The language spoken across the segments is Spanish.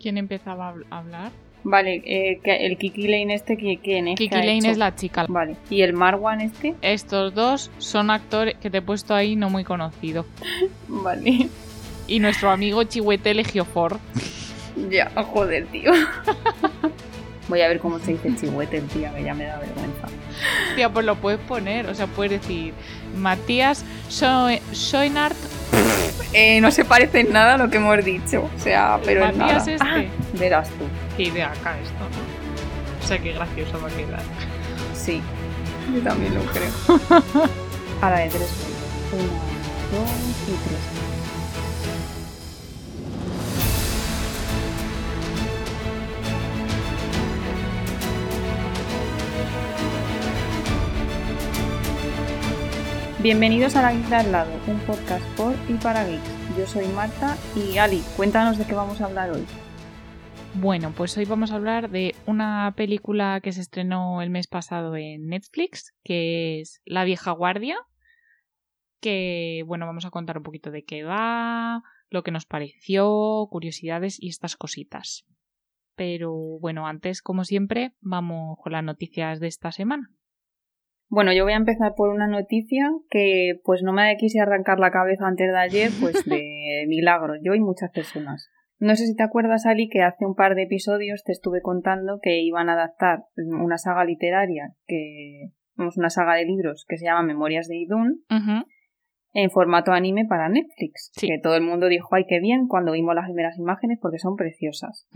¿Quién empezaba a hablar? Vale, eh, el Kiki Lane este, ¿qui- ¿quién es? Kiki ¿Qué ha Lane hecho? es la chica. Vale. ¿Y el Marwan este? Estos dos son actores que te he puesto ahí no muy conocidos. Vale. Y nuestro amigo Chihuete Legiofor. Ya, joder, tío. Voy a ver cómo se dice chihuete, tío, que ya me da vergüenza. Tía, pues lo puedes poner. O sea, puedes decir Matías Schoenart. Eh, no se parece en nada a lo que hemos dicho. O sea, pero en nada. Este. Ah, verás tú. Qué idea acá esto, ¿no? O sea, qué gracioso va a quedar. Sí. Yo también lo creo. A la de tres. Uno, dos y tres. Bienvenidos a La Geek de al lado, un podcast por y para geeks. Yo soy Marta y Ali, cuéntanos de qué vamos a hablar hoy. Bueno, pues hoy vamos a hablar de una película que se estrenó el mes pasado en Netflix, que es La vieja guardia, que bueno, vamos a contar un poquito de qué va, lo que nos pareció, curiosidades y estas cositas. Pero bueno, antes, como siempre, vamos con las noticias de esta semana. Bueno, yo voy a empezar por una noticia que pues no me quise arrancar la cabeza antes de ayer, pues de milagro, yo y muchas personas. No sé si te acuerdas, Ali, que hace un par de episodios te estuve contando que iban a adaptar una saga literaria, que vamos, una saga de libros que se llama Memorias de Idun, en formato anime para Netflix. Sí. Que todo el mundo dijo, ay, qué bien, cuando vimos las primeras imágenes porque son preciosas.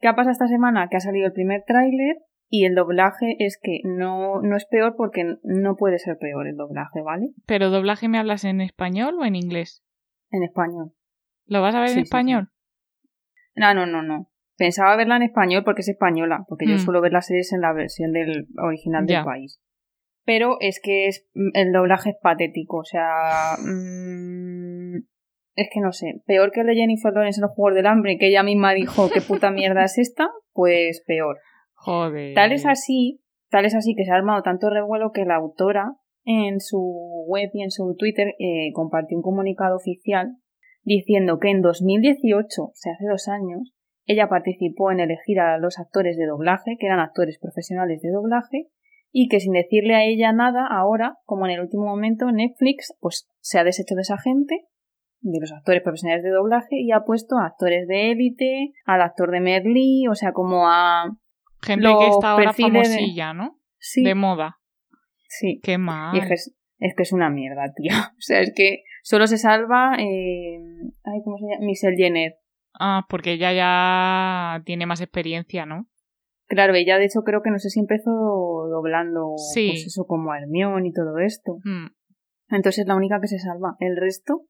¿Qué ha pasado esta semana? Que ha salido el primer tráiler y el doblaje es que no, no es peor porque no puede ser peor el doblaje, ¿vale? ¿Pero doblaje me hablas en español o en inglés? En español. ¿Lo vas a ver Sí, en sí, español? No, no, no, no. Pensaba verla en español porque es española, porque yo Mm. suelo ver las series en la versión del original Ya. del país. Pero es que es, el doblaje es patético, o sea... mm, es que no sé, peor que el de Jennifer Lawrence en los Juegos del Hambre, que ella misma dijo qué puta mierda es esta, pues peor. Joder. Tal es así, tal es así que se ha armado tanto revuelo que la autora en su web y en su Twitter eh, compartió un comunicado oficial diciendo que en 2018, o sea, hace dos años, ella participó en elegir a los actores de doblaje, que eran actores profesionales de doblaje, y que sin decirle a ella nada, ahora, como en el último momento, Netflix pues se ha deshecho de esa gente, de los actores profesionales de doblaje, y ha puesto a actores de élite, al actor de Merlí, o sea, como a... Gente que está ahora perfiles de- famosilla, ¿no? Sí, De moda. sí. Qué mal. Y es que es, es que es una mierda, tío. O sea, es que solo se salva. Eh... Ay, ¿cómo se llama? Michelle Jenner. Ah, porque ella ya tiene más experiencia, ¿no? Claro, ella de hecho creo que no sé si empezó doblando Sí. pues eso como a Hermione y todo esto. Hmm. Entonces es la única que se salva. El resto.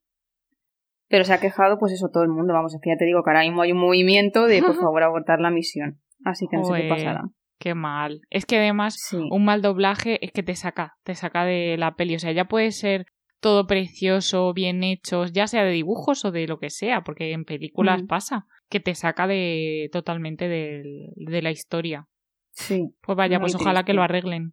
Pero se ha quejado, pues eso, todo el mundo. Vamos, es que ya te digo que ahora mismo hay un movimiento de por favor abortar la misión. Así que no sé qué pasará. Qué mal. Es que además Sí. un mal doblaje es que te saca, te saca de la peli. O sea, ya puede ser todo precioso, bien hecho, ya sea de dibujos o de lo que sea, porque en películas Mm. pasa, que te saca de totalmente del- de, la historia. Sí, Pues vaya, pues ojalá que lo arreglen.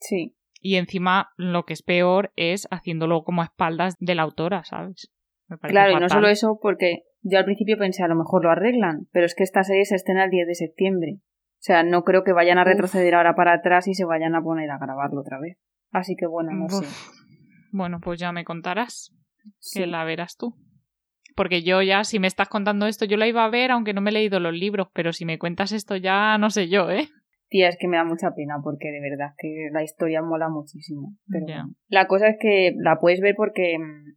sí. Y encima, lo que es peor es haciéndolo como a espaldas de la autora, ¿sabes? Me parece Claro, y no solo eso, porque yo al principio pensé a lo mejor lo arreglan, pero es que esta serie se estrena el 10 de septiembre. O sea, no creo que vayan a Uf. retroceder ahora para atrás y se vayan a poner a grabarlo otra vez. Así que bueno, no sé. Bueno, pues ya me contarás, Sí. que la verás tú. Porque yo ya, si me estás contando esto, yo la iba a ver, aunque no me he leído los libros, pero si me cuentas esto ya no sé yo, ¿eh? Tía, es que me da mucha pena porque de verdad que la historia mola muchísimo. Pero bueno. La cosa es que la puedes ver porque, mm,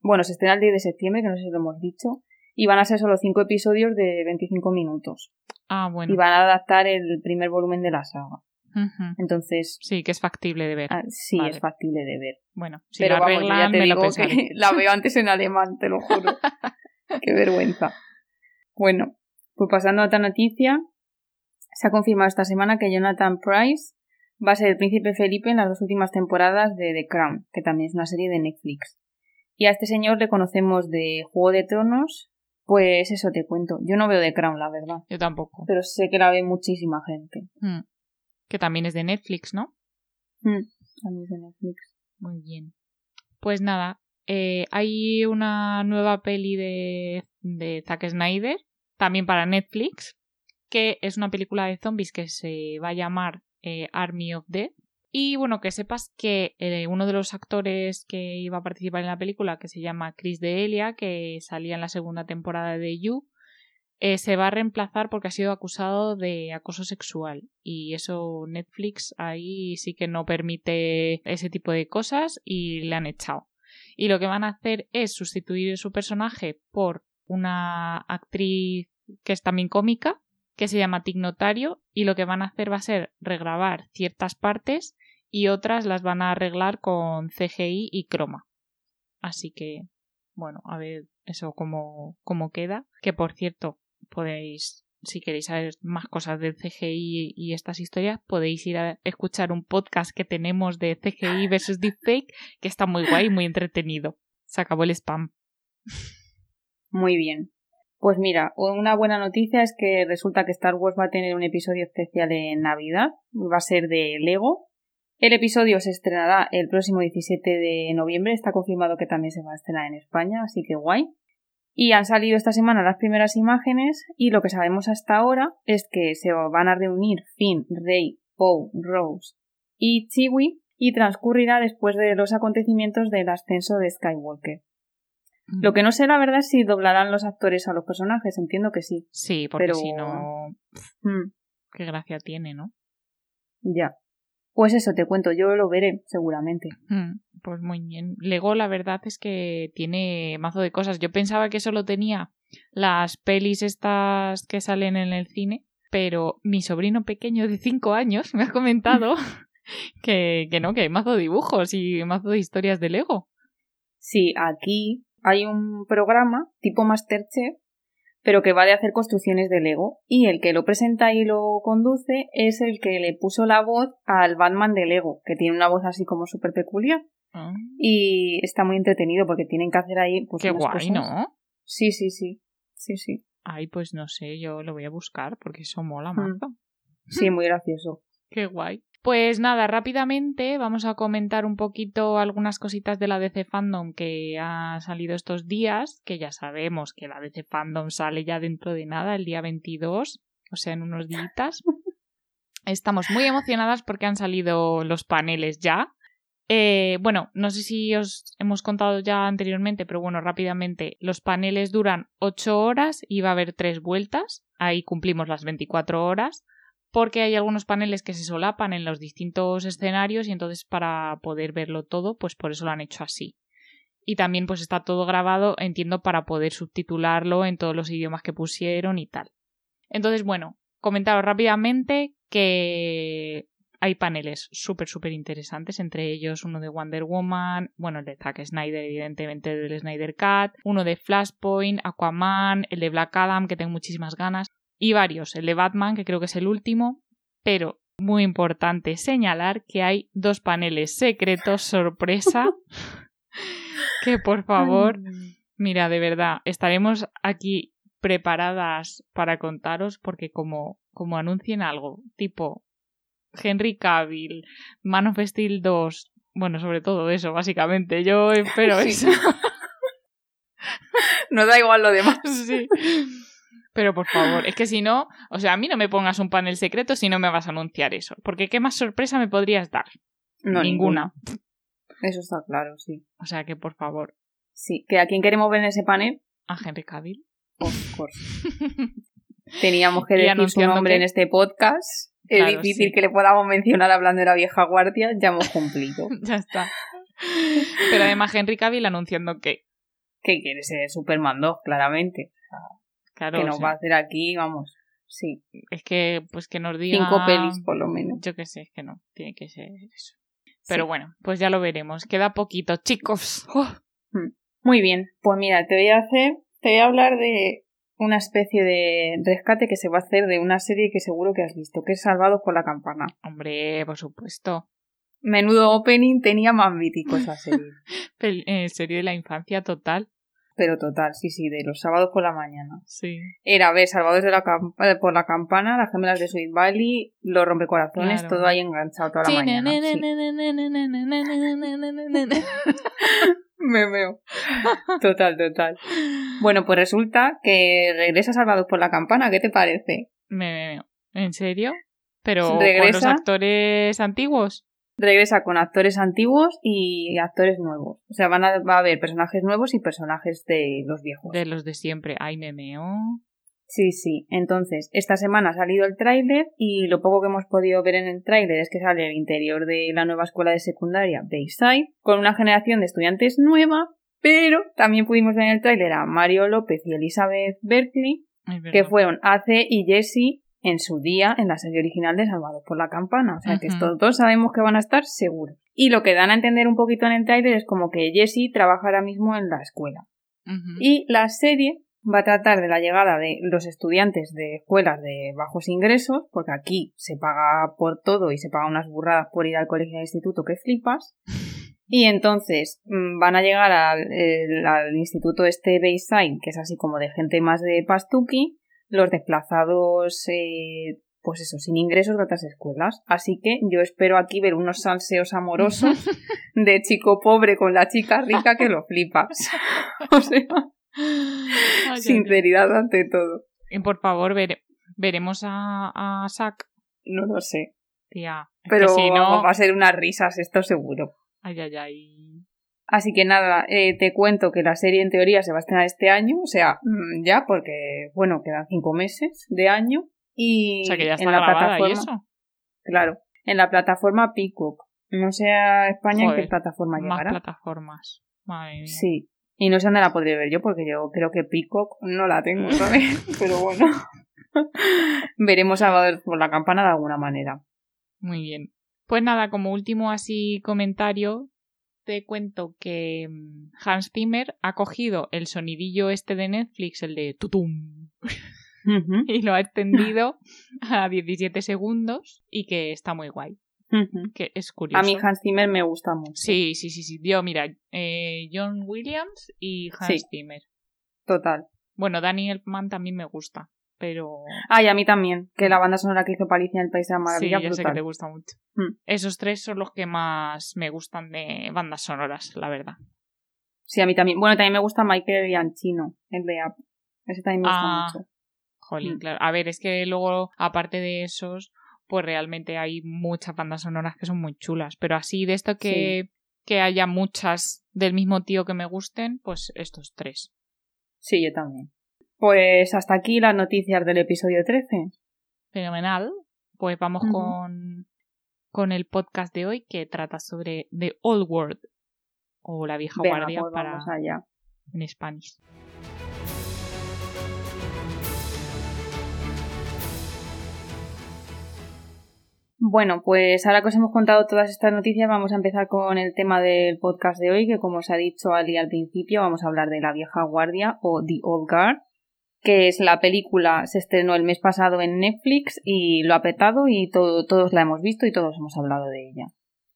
bueno, se estrena el 10 de septiembre, que no sé si lo hemos dicho, y van a ser solo 5 episodios de 25 minutos. Ah, bueno. Y van a adaptar el primer volumen de la saga. Entonces, Sí, que es factible de ver. ah, sí, Vale. es factible de ver. Bueno, si Pero la vamos, ya te digo que la veo antes en alemán, te lo juro. Qué vergüenza. Bueno, pues pasando a otra noticia, se ha confirmado esta semana que Jonathan Price va a ser el príncipe Felipe en las dos últimas temporadas de The Crown, que también es una serie de Netflix. Y a este señor le conocemos de Juego de Tronos, pues eso te cuento. Yo no veo The Crown, la verdad, Yo tampoco. pero sé que la ve muchísima gente. Mm. Que también es de Netflix, ¿no? Mm, también es de Netflix. Muy bien. Pues nada, eh, hay una nueva peli de, de Zack Snyder también para Netflix, que es una película de zombies que se va a llamar eh, Army of Dead. Y bueno, que sepas que eh, uno de los actores que iba a participar en la película, que se llama Chris D'Elia, que salía en la segunda temporada de You, eh, se va a reemplazar porque ha sido acusado de acoso sexual. Y eso Netflix ahí sí que no permite ese tipo de cosas y le han echado. Y lo que van a hacer es sustituir su personaje por una actriz que es también cómica, que se llama Tig Notario, y lo que van a hacer va a ser regrabar ciertas partes y otras las van a arreglar con CGI y croma. Así que, bueno, a ver eso cómo, cómo queda. Que por cierto, podéis, si queréis saber más cosas del CGI y estas historias, podéis ir a escuchar un podcast que tenemos de CGI versus Deepfake, que está muy guay muy entretenido. Se acabó el spam. Muy bien. Pues mira, una buena noticia es que resulta que Star Wars va a tener un episodio especial en Navidad. Va a ser de Lego. El episodio se estrenará el próximo 17 de noviembre. Está confirmado que también se va a estrenar en España, así que guay. Y han salido esta semana las primeras imágenes y lo que sabemos hasta ahora es que se van a reunir Finn, Rey, Poe, Rose y Chewie y transcurrirá después de los acontecimientos del ascenso de Skywalker. Lo que no sé, la verdad, es si doblarán los actores a los personajes. Entiendo que sí. Sí, porque si no. Mm. Qué gracia tiene, ¿no? Ya. Pues eso te cuento, yo lo veré seguramente. Mm, pues muy bien. Lego, la verdad es que tiene mazo de cosas. Yo pensaba que solo tenía las pelis estas que salen en el cine, pero mi sobrino pequeño de 5 años me ha comentado que, que no, que hay mazo de dibujos y mazo de historias de Lego. Sí, aquí hay un programa tipo Masterchef pero que va de hacer construcciones de Lego. Y el que lo presenta y lo conduce es el que le puso la voz al Batman de Lego, que tiene una voz así como súper peculiar. Ah. Y está muy entretenido porque tienen que hacer ahí. Pues, Qué guay, ¿no? Sí, sí, sí. Sí, sí. Ay, pues no sé, yo lo voy a buscar porque eso mola. Mm. Sí, muy gracioso. Qué guay. Pues nada, rápidamente vamos a comentar un poquito algunas cositas de la DC Fandom que ha salido estos días, que ya sabemos que la DC Fandom sale ya dentro de nada, el día 22, o sea, en unos días. Estamos muy emocionadas porque han salido los paneles ya. Eh, bueno, no sé si os hemos contado ya anteriormente, pero bueno, rápidamente, los paneles duran 8 horas y va a haber 3 vueltas. Ahí cumplimos las 24 horas porque hay algunos paneles que se solapan en los distintos escenarios y entonces para poder verlo todo, pues por eso lo han hecho así. Y también pues está todo grabado, entiendo, para poder subtitularlo en todos los idiomas que pusieron y tal. Entonces, bueno, comentaros rápidamente que hay paneles súper, súper interesantes, entre ellos uno de Wonder Woman, bueno, el de Zack Snyder, evidentemente del Snyder Cut, uno de Flashpoint, Aquaman, el de Black Adam, que tengo muchísimas ganas, y varios, el de Batman, que creo que es el último, pero muy importante señalar que hay dos paneles secretos sorpresa que por favor, mira, de verdad, estaremos aquí preparadas para contaros porque como, como anuncien algo tipo Henry Cavill, Man of Steel 2, bueno, sobre todo eso, básicamente, yo espero eso. no da igual lo demás. Sí. Pero por favor, es que si no, o sea, a mí no me pongas un panel secreto si no me vas a anunciar eso. Porque ¿qué más sorpresa me podrías dar? No, ninguna. Eso está claro, sí. O sea que por favor. Sí, ¿que a quién queremos ver en ese panel? A Henry Cavill. Of course. Teníamos que decir su nombre en este podcast. Es difícil que le podamos mencionar hablando de la vieja guardia. Ya hemos cumplido. ya está. Pero además Henry Cavill anunciando que... Que quiere ser Superman 2, claramente que nos va a hacer aquí, vamos. Sí. Es que, pues que nos diga. Cinco pelis, por lo menos. Yo que sé, es que no. Tiene que ser eso. Pero bueno, pues ya lo veremos. Queda poquito, chicos. Hmm. Muy bien. Pues mira, te voy a hacer. Te voy a hablar de una especie de rescate que se va a hacer de una serie que seguro que has visto, que es Salvados por la Campana. Hombre, por supuesto. Menudo opening tenía más mítico esa serie. eh, serie de la infancia total pero total, sí, sí, de los sábados por la mañana. Sí. Era ver Salvados de la por la campana, las gemelas de Sweet Valley, los rompecorazones, todo ahí enganchado toda la mañana. Me veo. Total, total. Bueno, pues resulta que regresa Salvados por la Campana. ¿Qué te parece? Me veo. ¿En serio? ¿Pero con los actores antiguos? Regresa con actores antiguos y actores nuevos. O sea, van a, va a haber personajes nuevos y personajes de los viejos. De los de siempre. Ay, me meo. Sí, sí. Entonces, esta semana ha salido el tráiler y lo poco que hemos podido ver en el tráiler es que sale el interior de la nueva escuela de secundaria Bayside con una generación de estudiantes nueva, pero también pudimos ver en el tráiler a Mario López y Elizabeth Berkeley, que fueron Ace y Jessie en su día en la serie original de Salvados por la Campana. O sea que todos sabemos que van a estar seguros. Y lo que dan a entender un poquito en el tráiler es como que Jessie trabaja ahora mismo en la escuela. Y la serie va a tratar de la llegada de los estudiantes de escuelas de bajos ingresos, porque aquí se paga por todo y se paga unas burradas por ir al colegio al instituto que flipas. Y entonces mm, van a llegar al, instituto este Bayside, que es así como de gente más de Pastuki, los desplazados, eh, pues eso, sin ingresos de otras escuelas. Así que yo espero aquí ver unos salseos amorosos de chico pobre con la chica rica que lo flipas. o sea, Sinceridad ante todo. Y por favor, veremos a, a Zack. No lo sé. Tía. Pero si no... va a ser unas risas, esto seguro. Ay, ay, ay. Así que nada, eh, te cuento que la serie en teoría se va a estrenar este año, o sea, mm, ya, porque, bueno, quedan cinco meses de año. Y o sea, que ya está en la plataforma. ¿y eso? Claro, en la plataforma Peacock. No sé a España en qué plataforma llegará. Más plataformas. Madre mía. Sí, y no sé dónde la podré ver yo, porque yo creo que Peacock no la tengo, ¿sabes? Pero bueno. Veremos a por la campana de alguna manera. Muy bien. Pues nada, como último así comentario, te cuento que mm, Hans Zimmer ha cogido el sonidillo este de Netflix, el de tutum, y lo ha extendido a 17 segundos y que está muy guay que es curioso. A mí Hans Zimmer me gusta mucho. Sí, sí, sí, sí. Yo, mira, eh, John Williams y Hans Zimmer. Total. Bueno, Danny Elfman también me gusta, pero... Ay, a mí también, que la banda sonora que hizo Palicia en el País de la Maravilla. Sí, ya sé que te gusta mucho. Mm. Esos tres son los que más me gustan de bandas sonoras, la verdad. Sí, a mí también. Bueno, también me gusta Michael Gianchino, el de App. Ese también me gusta ah, mucho. Jolín, mm. claro. A ver, es que luego, aparte de esos, pues realmente hay muchas bandas sonoras que son muy chulas. Pero así de esto que, que haya muchas del mismo tío que me gusten, pues estos tres. Sí, yo también. Pues hasta aquí las noticias del episodio 13. Fenomenal. Pues vamos con, con el podcast de hoy que trata sobre The Old World o la vieja guardia pues para allá. en español. Bueno, pues ahora que os hemos contado todas estas noticias, vamos a empezar con el tema del podcast de hoy, que como os ha dicho Ali al principio, vamos a hablar de La vieja guardia o The Old Guard, que es la película, se estrenó el mes pasado en Netflix y lo ha petado y todos la hemos visto y todos hemos hablado de ella.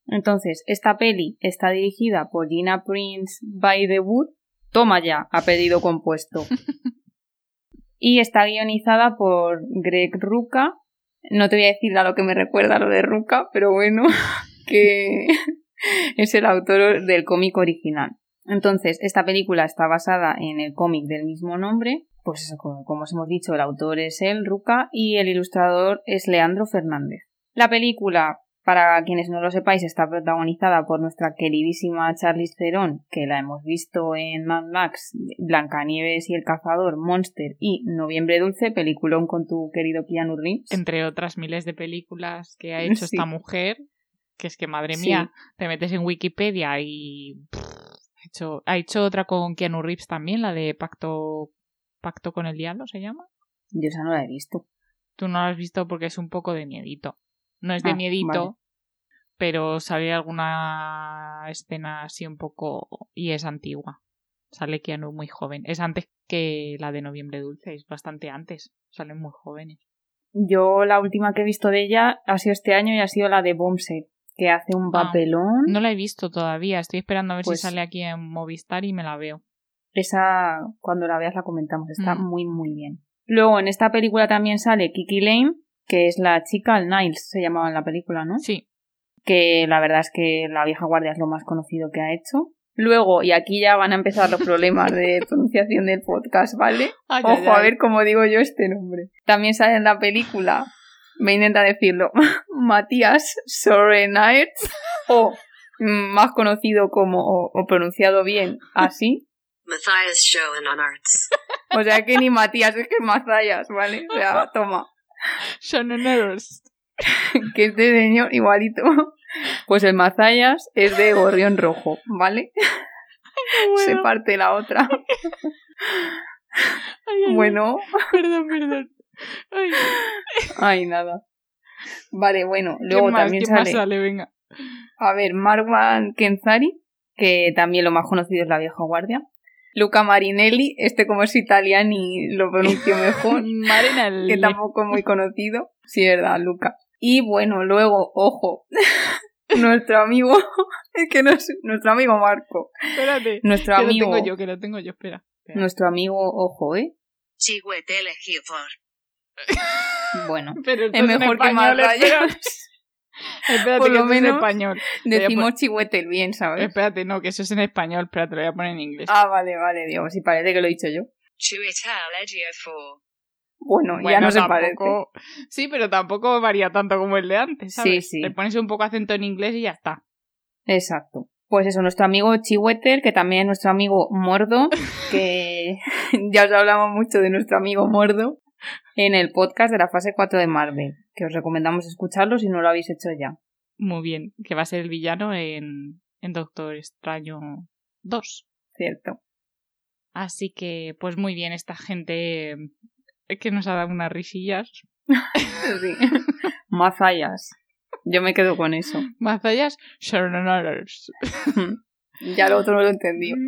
Entonces, esta peli está dirigida por Gina Prince by the Wood, toma ya, ha pedido compuesto. y está guionizada por Greg Ruca no te voy a decir a lo que me recuerda lo de Ruka, pero bueno, que es el autor del cómic original. Entonces, esta película está basada en el cómic del mismo nombre. Pues eso, como, os hemos dicho, el autor es él, Ruka, y el ilustrador es Leandro Fernández. La película para quienes no lo sepáis, está protagonizada por nuestra queridísima Charlize Theron, que la hemos visto en Mad Max, Blancanieves y el cazador, Monster y Noviembre Dulce, peliculón con tu querido Keanu Reeves. Entre otras miles de películas que ha hecho esta mujer, que es que madre mía, te metes en Wikipedia y ha, hecho, ha hecho otra con Keanu Reeves también, la de Pacto, Pacto con el Diablo, ¿se llama? Yo esa no la he visto. Tú no la has visto porque es un poco de miedito. No es de ah, miedito, pero sale alguna escena así un poco y es antigua. Sale Keanu muy joven. Es antes que la de Noviembre Dulce, es bastante antes. Salen muy jóvenes. Yo la última que he visto de ella ha sido este año y ha sido la de Bombset, que hace un ah, papelón. no la he visto todavía, estoy esperando a ver si pues sale aquí en Movistar y me la veo. Esa, cuando la veas la comentamos, está mm. muy muy bien. Luego en esta película también sale Kiki Lane, que es la chica, el Niles se llamaba en la película, ¿no? Sí. Que la verdad es que La vieja guardia es lo más conocido que ha hecho. Luego, y aquí ya van a empezar los problemas de pronunciación del podcast, ¿vale? Ay, Ojo, ay, a ver cómo digo yo este nombre. También sale en la película, me intenta decirlo, Matías Sorenaerts, o mm, más conocido como, o, o pronunciado bien, así. Matthias Schoenarts. O sea que ni Matías, es que es Mazayas, ¿vale? O sea, toma. Shoneneros. que este señor igualito. Pues el Mazayas es de gorrión rojo, ¿vale? Se parte la otra. Ay, ay, ay. Bueno, Perdón, perdón. Ay, ay, nada. Vale, bueno, ¿Quién luego más? también ¿Quién más sale, sale? Venga. a ver, Marwan Kenzari, que también lo más conocido es la vieja guardia. Luca Marinelli, este como es italiano y lo pronuncio mejor, Marina que tampoco es muy conocido. Sí, es verdad, Luca. Y bueno, luego, ojo, nuestro amigo, es que no es nuestro amigo Marco, Espérate. nuestro Que lo amigo, tengo yo, que lo tengo yo. Espera. espera. nuestro amigo, ojo, ¿eh? Chihuetele Gifor. Bueno, Pero es mejor que más. Espérate, Por que lo es en menos español. Decimos pon- chihuetel bien, ¿sabes? Espérate, no, que eso es en español. Espérate, lo voy a poner en inglés. Ah, vale, vale, digo, si parece que lo he dicho yo. Gifor. Bueno, ya Bueno, no se parece. tampoco... Sí, pero tampoco varía tanto como el de antes, ¿sabes? Sí, sí. Le pones un poco acento en inglés y ya está. Exacto. Pues eso, nuestro amigo Chihuetel, que también es nuestro amigo Mordo, que ya os hablamos mucho de nuestro amigo Mordo en el podcast de la fase 4 de Marvel, que os recomendamos escucharlo si no lo habéis hecho ya. Muy bien. Que va a ser el villano en, en Doctor Extraño 2. Cierto. Así que, pues muy bien, esta gente eh, que nos ha dado unas risillas. Sí. Mazayas. Yo me quedo con eso. Mazallas. Ya lo otro no lo he entendido.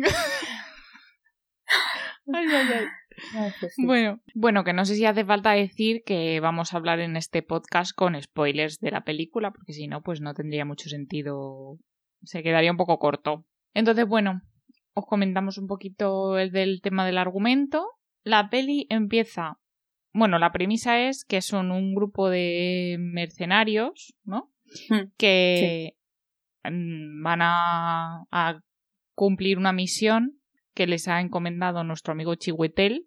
Ay, ay, ay. Ay, pues sí. Bueno, bueno, que no sé si hace falta decir que vamos a hablar en este podcast con spoilers de la película, porque si no, pues no tendría mucho sentido. Se quedaría un poco corto. Entonces, bueno, os comentamos un poquito el del tema del argumento. La peli empieza. Bueno, la premisa es que son un grupo de mercenarios, ¿no? Hmm. Que mm, van a, a cumplir una misión que les ha encomendado nuestro amigo Chihuetel,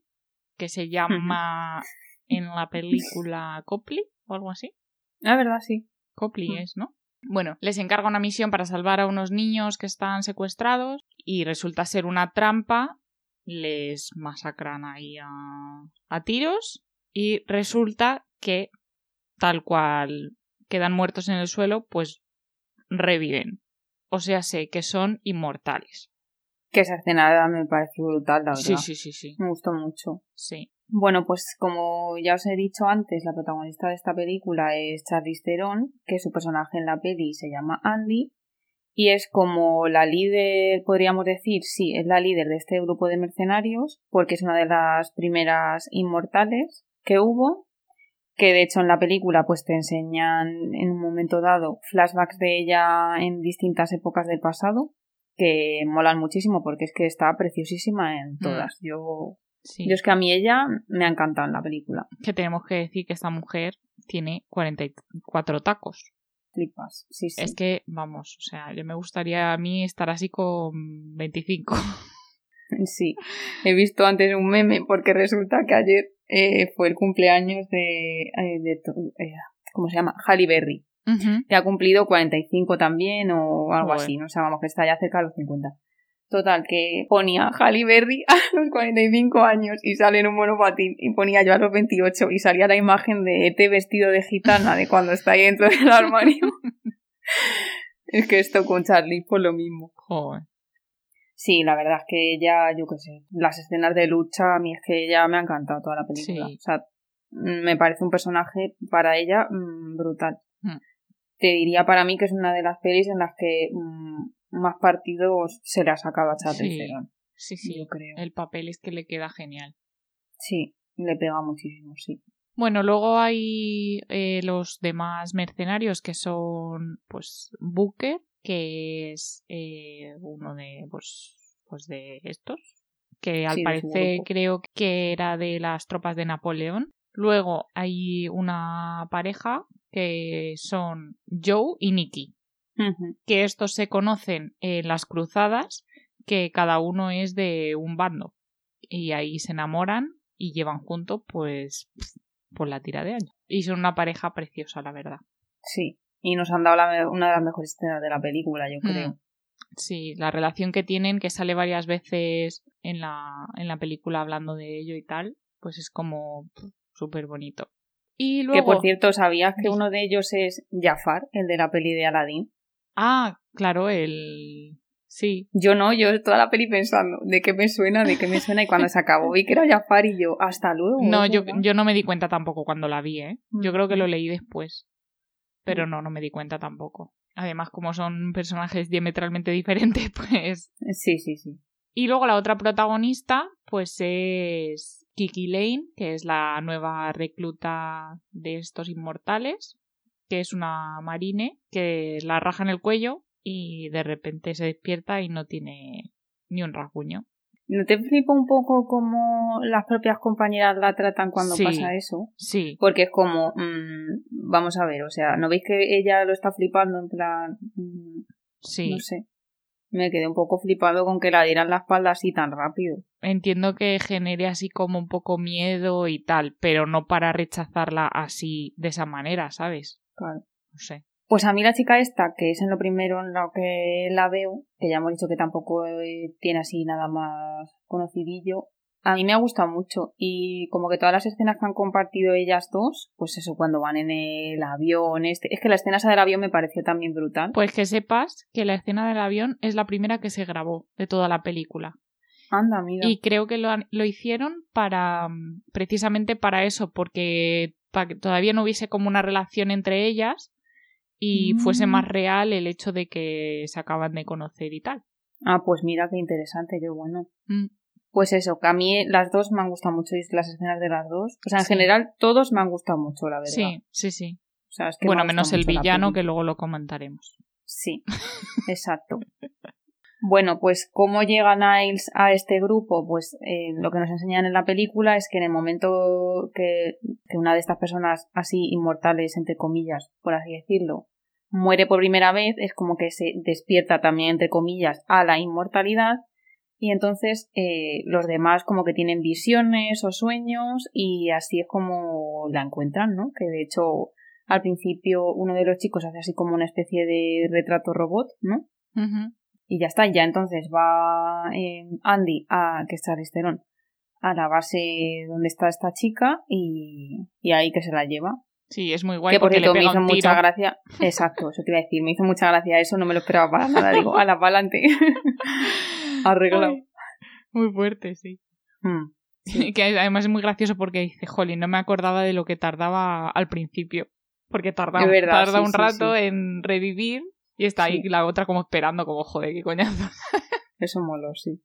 que se llama en la película Copley o algo así. La verdad, sí. Copley Mm. es, ¿no? Bueno, les encarga una misión para salvar a unos niños que están secuestrados y resulta ser una trampa. Les masacran ahí a, a tiros y resulta que, tal cual quedan muertos en el suelo, pues reviven. O sea, sé que son inmortales. Que esa escena me pareció brutal, la verdad. Sí, sí, sí, sí. Me gustó mucho. Sí. Bueno, pues como ya os he dicho antes, la protagonista de esta película es Charlize Theron, que su personaje en la peli se llama Andy y es como la líder, podríamos decir, sí, es la líder de este grupo de mercenarios porque es una de las primeras inmortales que hubo, que de hecho en la película pues te enseñan en un momento dado flashbacks de ella en distintas épocas del pasado que molan muchísimo porque es que está preciosísima en todas. Yo sí. yo es que a mí ella me ha encantado en la película. Que tenemos que decir que esta mujer tiene 44 tacos. Flipas. Sí, sí. Es que, vamos, o sea, yo me gustaría a mí estar así con 25. Sí. He visto antes un meme porque resulta que ayer eh, fue el cumpleaños de, eh, de eh, ¿cómo se llama? Halle Berry. Que ha cumplido 45 también o algo así. No sé, vamos, que está ya cerca de los 50. Total, que ponía Halle Berry a los 45 años y sale en un monopatín y ponía yo a los 28 y salía la imagen de ET vestido de gitana de cuando está ahí dentro del armario. es que esto con Charlie por lo mismo. Joder. Sí, la verdad es que ella, yo qué sé, las escenas de lucha, a mí es que ella me ha encantado toda la película. Sí. O sea, me parece un personaje para ella mm, brutal. Mm. Te diría para mí que es una de las pelis en las que mm, más partidos se le ha sacado a Sí. Theron, Sí, sí. yo creo. El papel es que le queda genial. Sí, le pega muchísimo, sí. Bueno, luego hay eh, los demás mercenarios que son, pues, Booker, que es eh, uno de, pues, pues de estos, que al Sí, parecer creo que era de las tropas de Napoleón. Luego hay una pareja que son Joe y Nicky, que estos se conocen en las cruzadas que cada uno es de un bando. Y ahí se enamoran y llevan juntos, pues, por la tira de años. Y son una pareja preciosa, la verdad. Sí. Y nos han dado la- una de las mejores escenas de la película, yo creo. Mm. Sí, la relación que tienen, que sale varias veces en la, en la película hablando de ello y tal, pues es como súper bonito. Y luego... Que por cierto, ¿sabías que uno de ellos es Jafar, el de la peli de Aladdin? Ah, claro, el... Sí, Yo no, yo toda la peli pensando, ¿de qué me suena? ¿De qué me suena? Y cuando se acabó vi que era Jafar y yo, hasta luego. no, yo, yo no me di cuenta tampoco cuando la vi, ¿eh? Yo creo que lo leí después. Pero Mm. no, no me di cuenta tampoco. Además, como son personajes diametralmente diferentes, pues... Sí, sí, sí. Y luego la otra protagonista, pues es Kiki Lane, que es la nueva recluta de estos inmortales, que es una marine que la raja en el cuello y de repente se despierta y no tiene ni un rasguño. ¿No te flipa un poco cómo las propias compañeras la tratan cuando Sí. pasa eso? Sí, Porque es como, mm, vamos a ver, o sea, ¿no veis que ella lo está flipando en plan, mm, sí. no sé? Me quedé un poco flipado con que la dieran la espalda así tan rápido. Entiendo que genere así como un poco miedo y tal, pero no para rechazarla así de esa manera, ¿sabes? Claro. No sé. Pues a mí la chica esta, que es en lo primero en lo que la veo, que ya hemos dicho que tampoco eh, tiene así nada más conocidillo, a mí me ha gustado mucho y como que todas las escenas que han compartido ellas dos, pues eso, cuando van en el avión, este, es que la escena esa del avión me pareció también brutal. Pues que sepas que la escena del avión es la primera que se grabó de toda la película. Anda. Y creo que lo, lo hicieron para precisamente para eso, porque para que todavía no hubiese como una relación entre ellas y fuese Mm. más real el hecho de que se acaban de conocer y tal. Ah, pues mira qué interesante, qué bueno. Mm, Pues eso, que a mí las dos me han gustado mucho y las escenas de las dos. O sea, en Sí. general todos me han gustado mucho, la verdad. Sí, sí, sí. O sea, es que Bueno, menos el villano que luego lo comentaremos. Sí, exacto. Bueno, pues cómo llega Niles a este grupo, pues eh, lo que nos enseñan en la película es que en el momento que, que una de estas personas así inmortales, entre comillas, por así decirlo, muere por primera vez, es como que se despierta también, entre comillas, a la inmortalidad y entonces eh, los demás como que tienen visiones o sueños y así es como la encuentran, ¿no? Que de hecho al principio uno de los chicos hace así como una especie de retrato robot, ¿no? Y ya está, ya entonces va eh, Andy, a, que está Listerón, a la base donde está esta chica y, y ahí que se la lleva. Sí, es muy guay que por porque le cierto me hizo un tiro. mucha gracia. Exacto, eso te iba a decir, me hizo mucha gracia eso, no me lo esperaba para nada. Digo, a la pa'lante. Arreglado. Ay, Muy fuerte, sí. Mm. Que además es muy gracioso porque dice, jolín, no me acordaba de lo que tardaba al principio. Porque tarda, Es verdad, tarda sí, un sí, rato en revivir y está ahí Sí. la otra como esperando, como joder, qué coñazo. Eso moló, sí.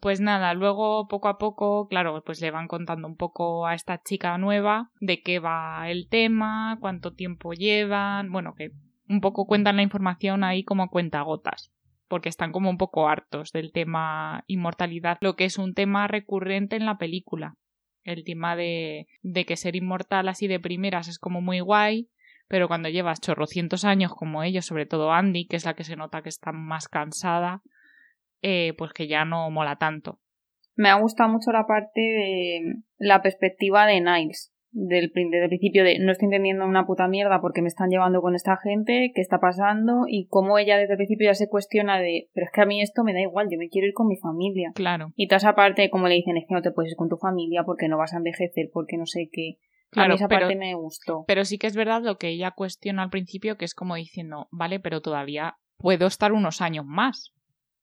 Pues nada, luego poco a poco, claro, pues le van contando un poco a esta chica nueva de qué va el tema, cuánto tiempo llevan, bueno, que un poco cuentan la información ahí como a cuentagotas, porque están como un poco hartos del tema inmortalidad, lo que es un tema recurrente en la película. El tema de, de que ser inmortal así de primeras es como muy guay, pero cuando llevas chorrocientos años como ellos, sobre todo Andy, que es la que se nota que está más cansada, eh, pues que ya no mola tanto. Me ha gustado mucho la parte de la perspectiva de Niles. Del, prin- desde el principio de no estoy entendiendo una puta mierda porque me están llevando con esta gente, qué está pasando y cómo ella desde el principio ya se cuestiona de pero es que a mí esto me da igual, yo me quiero ir con mi familia. Claro, Y toda esa parte, como le dicen, es que no te puedes ir con tu familia porque no vas a envejecer, porque no sé qué. A claro, mí esa pero, parte me gustó. pero sí que es verdad lo que ella cuestiona al principio, que es como diciendo, vale, pero todavía puedo estar unos años más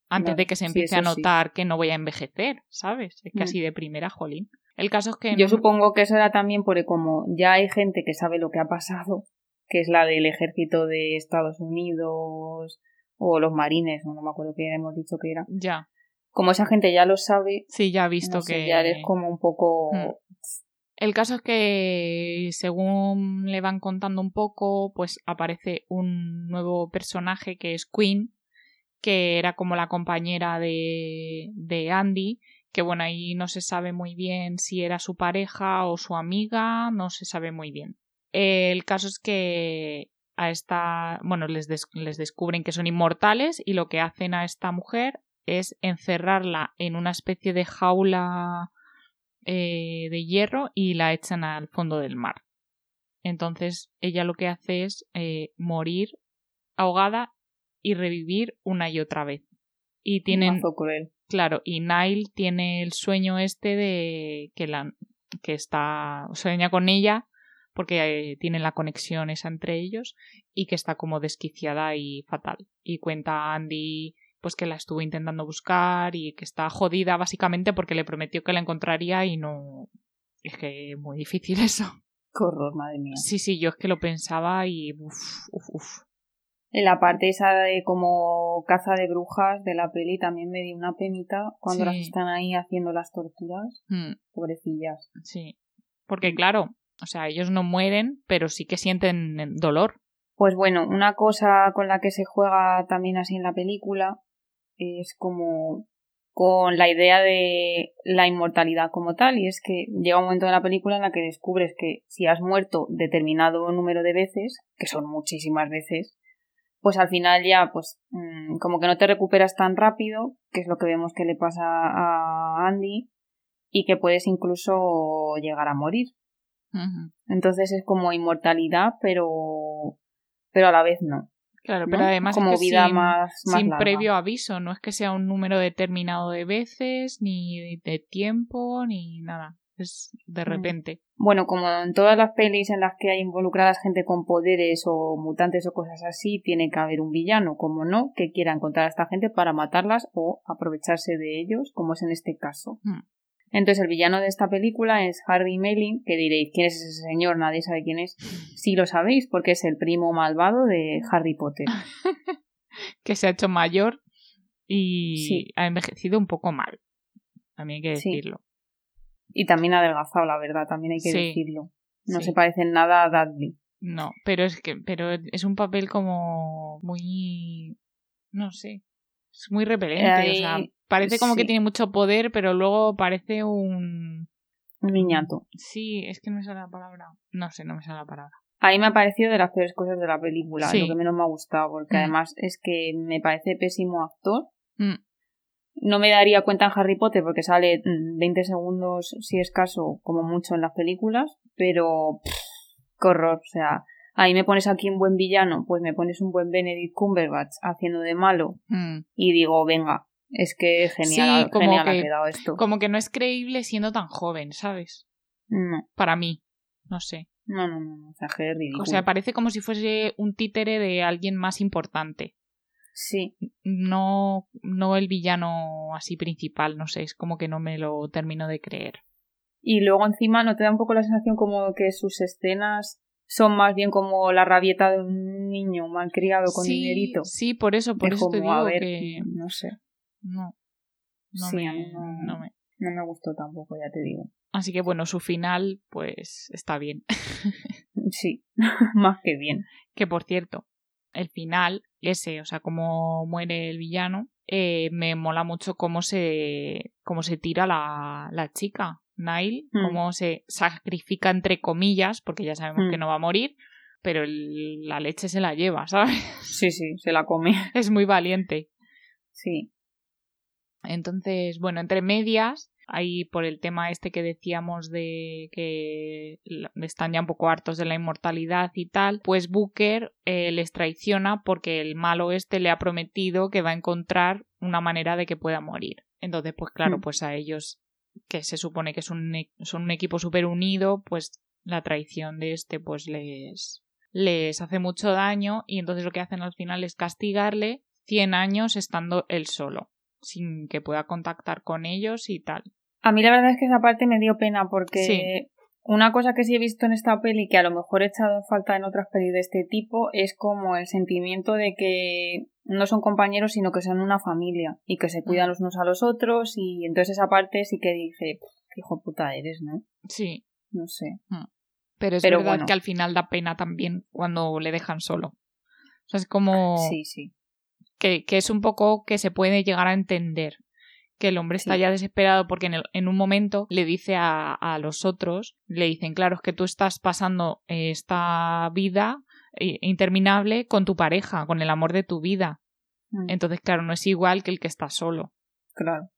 antes de que se sí, empiece a sí. notar que no voy a envejecer, ¿sabes? Es que Mm. así de primera, jolín. El caso es que... Yo supongo que eso era también porque como ya hay gente que sabe lo que ha pasado, que es la del ejército de Estados Unidos o los marines, no, no me acuerdo qué hemos dicho que era. Ya, Como esa gente ya lo sabe, sí, ya he visto no sé, que... ya eres como un poco... Mm. El caso es que, según le van contando un poco, pues aparece un nuevo personaje que es Queen, que era como la compañera de, de Andy, que bueno, ahí no se sabe muy bien si era su pareja o su amiga, no se sabe muy bien. El caso es que a esta, bueno, les, les descubren que son inmortales y lo que hacen a esta mujer es encerrarla en una especie de jaula eh, de hierro y la echan al fondo del mar. Entonces ella lo que hace es eh, morir ahogada y revivir una y otra vez. Y tienen, cruel. claro, y Nile tiene el sueño este de que la que está sueña con ella porque eh, tienen la conexión esa entre ellos y que está como desquiciada y fatal. Y cuenta a Andy pues que la estuvo intentando buscar y que está jodida básicamente porque le prometió que la encontraría y no es que es muy difícil eso. Qué horror, madre mía. Sí, sí, yo es que lo pensaba y uf, uf, uf. En la parte esa de como caza de brujas de la peli también me dio una penita cuando Sí. las están ahí haciendo las torturas. Mm, Pobrecillas. sí. Porque claro, o sea, ellos no mueren, pero sí que sienten dolor. Pues bueno, una cosa con la que se juega también así en la película es como con la idea de la inmortalidad como tal, y es que llega un momento en la película en la que descubres que si has muerto determinado número de veces, que son muchísimas veces, pues al final ya, pues, mm, como que no te recuperas tan rápido, que es lo que vemos que le pasa a Andy, y que puedes incluso llegar a morir. Entonces es como inmortalidad, pero, pero a la vez no. Claro, ¿no? pero además como es que vida sin, más, más sin larga. previo aviso, no es que sea un número determinado de veces, ni de tiempo, ni nada. Es de Mm. repente. Bueno, como en todas las pelis en las que hay involucradas gente con poderes o mutantes o cosas así, tiene que haber un villano, como no, que quiera encontrar a esta gente para matarlas o aprovecharse de ellos, como es en este caso. Mm. Entonces el villano de esta película es Harvey Melling, que diréis, ¿quién es ese señor? Nadie sabe quién es. Sí lo sabéis, porque es el primo malvado de Harry Potter. que se ha hecho mayor y Sí. ha envejecido un poco mal. También hay que Sí. decirlo. Y también ha adelgazado, la verdad, también hay que Sí. decirlo. No se parece en nada a Dudley. No, pero es que, pero es un papel como muy, no sé, es muy repelente. o sea, parece como que tiene mucho poder, pero luego parece un, Un niñato. sí, es que no me sale la palabra. No sé, no me sale la palabra. A mí me ha parecido de las peores cosas de la película, Sí. lo que menos me ha gustado, porque Mm. además es que me parece pésimo actor. Mm, No me daría cuenta en Harry Potter porque sale mm, 20 segundos, si es caso, como mucho en las películas, pero pff, qué horror. O sea, ahí me pones aquí un buen villano, pues me pones un buen Benedict Cumberbatch haciendo de malo mm. y digo, venga, es que genial, Sí, como genial ha que- quedado esto. Como que no es creíble siendo tan joven, ¿sabes? No, Para mí, no sé. no, no, no, no, o sea, que es ridículo. O sea, parece como si fuese un títere de alguien más importante. sí, No, no el villano así principal, no sé, es como que no me lo termino de creer. Y luego encima no te da un poco la sensación como que sus escenas son más bien como la rabieta de un niño malcriado con sí, dinerito. Sí, por eso, por eso te como, digo a ver, que no sé, no. No, Sí, me, a mí no- no me- no me gustó tampoco, ya te digo. Así que bueno, su final, pues está bien. Sí, más que bien. que por cierto, el final, ese, o sea, cómo muere el villano, eh, me mola mucho cómo se, cómo se tira la, la chica, Nile, Mm. cómo se sacrifica entre comillas, porque ya sabemos Mm. que no va a morir, pero el- la leche se la lleva, ¿sabes? Sí, sí, se la come. Es muy valiente. Sí. Entonces, bueno, entre medias, ahí por el tema este que decíamos de que están ya un poco hartos de la inmortalidad y tal, pues Booker eh, les traiciona porque el malo este le ha prometido que va a encontrar una manera de que pueda morir. Entonces, pues claro, Mm. pues a ellos, que se supone que son un, e- son un equipo súper unido, pues la traición de este pues les, les hace mucho daño y entonces lo que hacen al final es castigarle 100 años estando él solo sin que pueda contactar con ellos y tal. A mí la verdad es que esa parte me dio pena porque Sí. una cosa que sí he visto en esta peli que a lo mejor he echado en falta en otras pelis de este tipo es como el sentimiento de que no son compañeros sino que son una familia y que se cuidan Mm. los unos a los otros y entonces esa parte sí que dije, "Pff, qué hijo puta eres, ¿no? Sí, No sé. pero es Pero verdad bueno. que al final da pena también cuando le dejan solo. O sea, es como Sí, sí. que, que es un poco que se puede llegar a entender. Que el hombre está ya desesperado porque en, el- en un momento le dice a, a los otros, le dicen, claro, es que tú estás pasando eh, esta vida interminable con tu pareja, con el amor de tu vida. Mm. Entonces, claro, no es igual que el que está solo. Claro.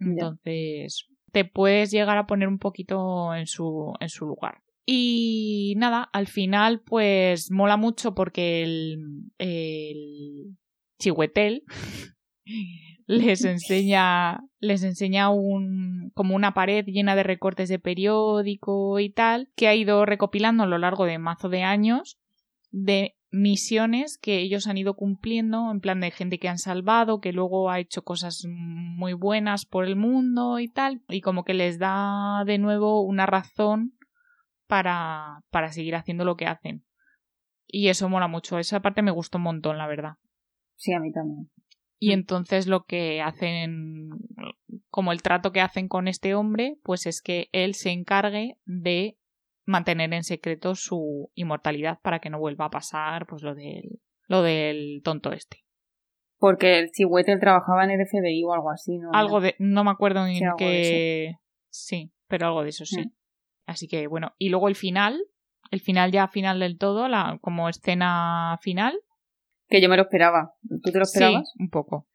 Entonces, te puedes llegar a poner un poquito en su, en su lugar. Y nada, al final, pues mola mucho porque el, el Chihuetel les enseña, les enseña un, como una pared llena de recortes de periódico y tal, que ha ido recopilando a lo largo de mazo de años de misiones que ellos han ido cumpliendo, en plan de gente que han salvado, que luego ha hecho cosas muy buenas por el mundo y tal, y como que les da de nuevo una razón para, para seguir haciendo lo que hacen. Y eso mola mucho, esa parte me gustó un montón, la verdad. Sí, a mí también. Y entonces lo que hacen, como el trato que hacen con este hombre, pues es que él se encargue de mantener en secreto su inmortalidad para que no vuelva a pasar pues lo del, lo del tonto este. Porque el Chihuetel trabajaba en el FBI o algo así, ¿no? Algo de, no me acuerdo en Sí, qué, sí, pero algo de eso sí. Mm. Así que bueno, y luego el final, el final ya final del todo, la, como escena final, Que yo me lo esperaba. ¿Tú te lo esperabas? sí, un poco.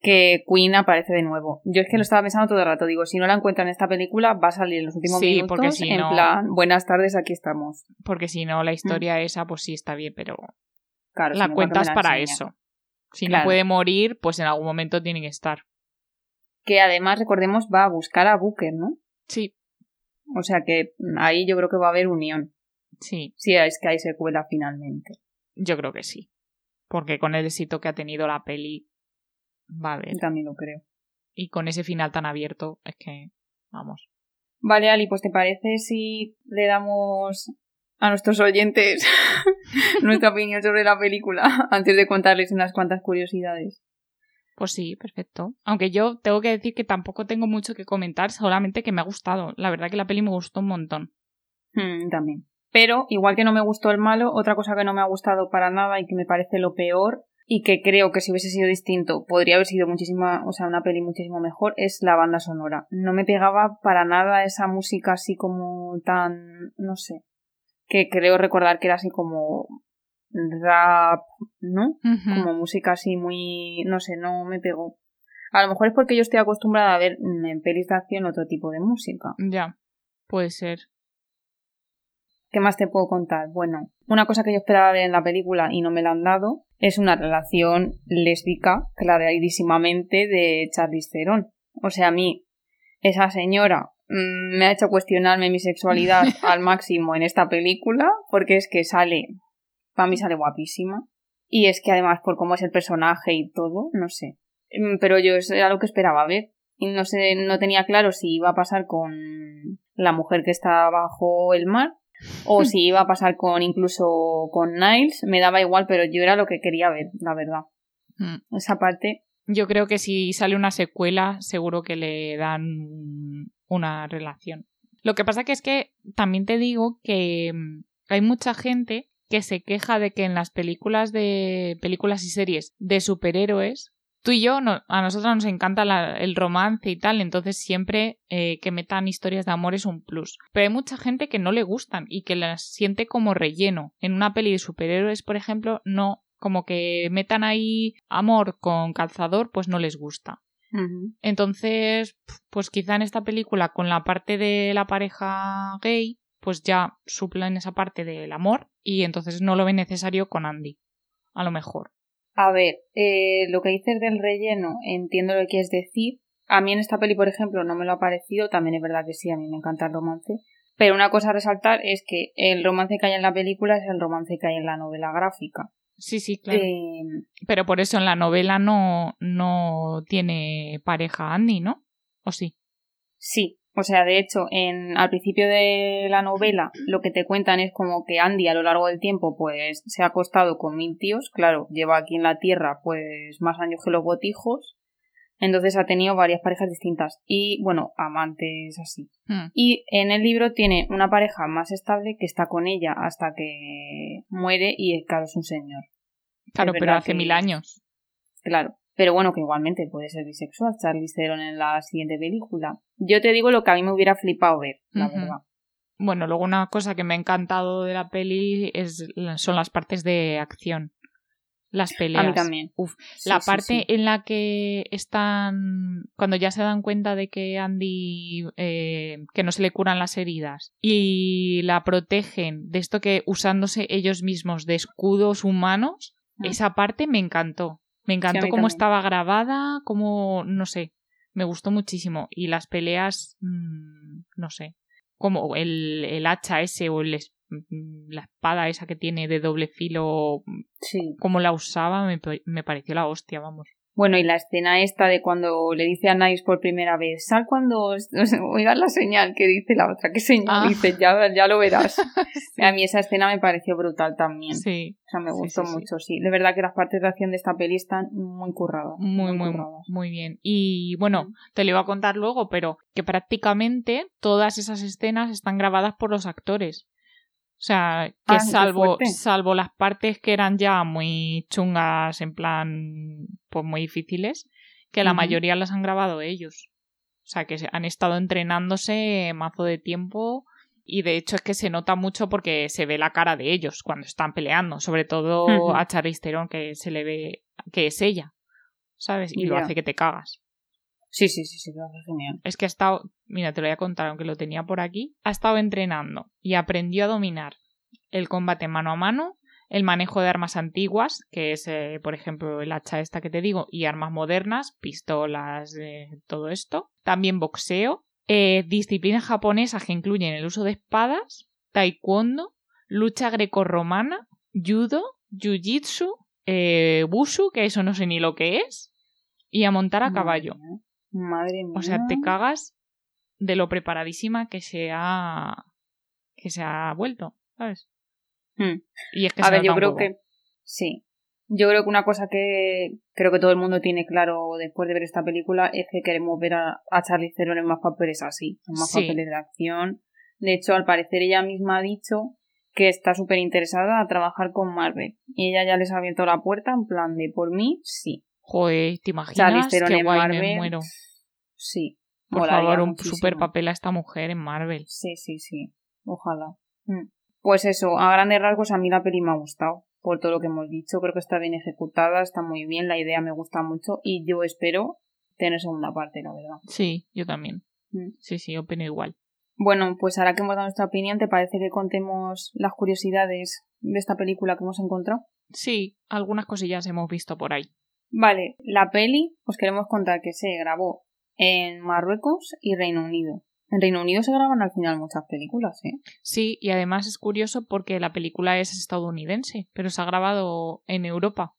Que Queen aparece de nuevo. Yo es que lo estaba pensando todo el rato. Digo, si no la encuentran en esta película, va a salir en los últimos Sí, minutos. porque si en no- plan, buenas tardes, aquí estamos. Porque si no, la historia esa, pues sí está bien, pero Claro, si la no, ¿para qué cuentas para enseña? eso. Si Claro. no puede morir, pues en algún momento tiene que estar. Que además, recordemos, va a buscar a Booker, ¿no? Sí, O sea que mm, ahí yo creo que va a haber unión. sí, Si es que hay secuela finalmente. yo creo que sí. Porque con el éxito que ha tenido la peli, va a haber. Yo también lo creo. Y con ese final tan abierto, es que, vamos. Vale, Ali, pues ¿te parece si le damos a nuestros oyentes nuestra opinión sobre la película antes de contarles unas cuantas curiosidades? Pues sí, perfecto. Aunque yo tengo que decir que tampoco tengo mucho que comentar, solamente que me ha gustado. La verdad que la peli me gustó un montón. Hmm, también. Pero, igual que no me gustó el malo, otra cosa que no me ha gustado para nada y que me parece lo peor y que creo que si hubiese sido distinto podría haber sido muchísima, o sea, una peli muchísimo mejor, es la banda sonora. No me pegaba para nada esa música así como tan, no sé, que creo recordar que era así como rap, ¿no? Como música así muy, no sé, no me pegó. A lo mejor es porque yo estoy acostumbrada a ver en pelis de acción otro tipo de música. Ya, puede ser. ¿Qué más te puedo contar? Bueno, una cosa que yo esperaba ver en la película y no me la han dado es una relación lésbica clarísimamente de Charlize Theron. O sea, a mí, esa señora mm, me ha hecho cuestionarme mi sexualidad al máximo en esta película porque es que sale, para mí sale guapísima. Y es que además por cómo es el personaje y todo, no sé. Mm, Pero yo eso era lo que esperaba ver. Y no sé, no tenía claro si iba a pasar con la mujer que está bajo el mar o si iba a pasar con incluso con Niles, me daba igual, pero yo era lo que quería ver, la verdad. Mm. Esa parte, Yo creo que si sale una secuela, seguro que le dan una relación. Lo que pasa que es que también te digo que mm, hay mucha gente que se queja de que en las películas de películas y series de superhéroes tú y yo no- a nosotros nos encanta la- el romance y tal entonces siempre eh, que metan historias de amor es un plus pero hay mucha gente que no le gustan y que las siente como relleno en una peli de superhéroes por ejemplo no como que metan ahí amor con calzador pues no les gusta entonces, pues quizá en esta película, con la parte de la pareja gay, pues ya suplen esa parte del amor y entonces no lo ven necesario con Andy. A lo mejor. A ver, eh, lo que dices del relleno, entiendo lo que quieres decir. A mí en esta peli, por ejemplo, no me lo ha parecido, también es verdad que sí, a mí me encanta el romance. Pero una cosa a resaltar es que el romance que hay en la película es el romance que hay en la novela gráfica. Sí, sí, claro. Eh, Pero por eso en la novela no, no tiene pareja Andy, ¿no? ¿O sí? Sí, o sea, de hecho, en, al principio de la novela lo que te cuentan es como que Andy a lo largo del tiempo pues se ha acostado con mil tíos, claro, lleva aquí en la Tierra pues más años que los botijos, entonces ha tenido varias parejas distintas y bueno, amantes así. Hmm. Y en el libro tiene una pareja más estable que está con ella hasta que muere y claro, es un señor. Claro, pero hace que- mil años. Claro. Pero bueno, que igualmente puede ser bisexual, Charlize Theron en la siguiente película. Yo te digo lo que a mí me hubiera flipado ver, la verdad. Bueno, luego una cosa que me ha encantado de la peli es, son las partes de acción. Las peleas. A mí también. Uf, Sí, la sí, parte sí. en la que están. Cuando ya se dan cuenta de que Andy. eh, que no se le curan las heridas. Y la protegen de esto que usándose ellos mismos de escudos humanos. Mm. Esa parte me encantó. Me encantó cómo también. estaba grabada, cómo. no sé. Me gustó muchísimo. Y las peleas. mm, no sé. Como el, el hacha ese o el mm, la espada esa que tiene de doble filo Sí. como la usaba me, me pareció la hostia, vamos. Bueno, y la escena esta de cuando le dice a Nice por primera vez, sal cuando os- os- oigas la señal que dice la otra. ¿Qué señal? Ah. Dice, ya, ya lo verás. A mí esa escena me pareció brutal también. Sí, O sea, me gustó sí, sí. mucho, sí. De verdad que las partes de acción de esta peli están muy curradas. muy, muy, curradas. muy bien. Y bueno, te lo iba a contar luego, pero que prácticamente todas esas escenas están grabadas por los actores. O sea, que Ah, salvo, salvo las partes que eran ya muy chungas, en plan, pues muy difíciles, que la mayoría las han grabado ellos. O sea, que han estado entrenándose mazo de tiempo y de hecho es que se nota mucho porque se ve la cara de ellos cuando están peleando, sobre todo a Charlize Theron que se le ve que es ella, ¿sabes? Y lo hace que te cagas. Sí, sí, sí, sí, lo hace genial. Es que ha estado, mira, te lo voy a contar, aunque lo tenía por aquí, ha estado entrenando y aprendió a dominar el combate mano a mano, el manejo de armas antiguas, que es, eh, por ejemplo, el hacha esta que te digo, y armas modernas, pistolas, eh, todo esto. También boxeo, eh, disciplinas japonesas que incluyen el uso de espadas, taekwondo, lucha grecorromana, judo, jiu-jitsu, eh, bushu, que eso no sé ni lo que es, y a montar a caballo. Madre mía. O sea, te cagas de lo preparadísima que se ha que se ha vuelto, ¿sabes? Hmm. Y es que A se ver, yo creo que sí. Yo creo que una cosa que creo que todo el mundo tiene claro después de ver esta película es que queremos ver a, a Charlize Theron en más papeles así, en más Sí. papeles de acción. De hecho, al parecer ella misma ha dicho que está súper interesada a trabajar con Marvel. Y ella ya les ha abierto la puerta en plan de por mí, sí. Joder, ¿te imaginas? Qué guay, Marvel. me muero. Sí. Por molaría favor, un muchísimo. super papel a esta mujer en Marvel. Sí, sí, sí. Ojalá. Mm. Pues eso, a grandes rasgos a mí la peli me ha gustado. Por todo lo que hemos dicho, creo que está bien ejecutada, está muy bien, la idea me gusta mucho y yo espero tener segunda parte, la verdad. Sí, yo también. Mm. Sí, sí, opino igual. Bueno, pues ahora que hemos dado nuestra opinión, ¿te parece que contemos las curiosidades de esta película que hemos encontrado? Sí, algunas cosillas hemos visto por ahí. Vale, la peli, os queremos contar que se grabó en Marruecos y Reino Unido. En Reino Unido se graban al final muchas películas, ¿eh? Sí, y además es curioso porque la película es estadounidense, pero se ha grabado en Europa.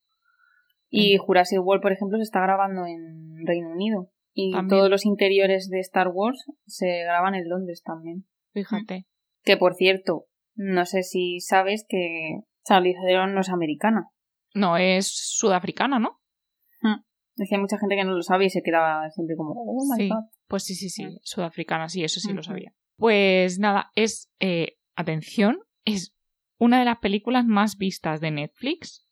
Y Jurassic World, por ejemplo, se está grabando en Reino Unido. Y También. todos los interiores de Star Wars se graban en Londres también. Fíjate. Que por cierto, no sé si sabes que Charlize Theron no es americana. No, es sudafricana, ¿no? Es que hay mucha gente que no lo sabe y se queda siempre como, oh my Sí. god. Pues sí, sí, sí, Mm. sudafricana, sí, eso sí lo sabía. Pues nada, es, eh, atención, es una de las películas más vistas de Netflix,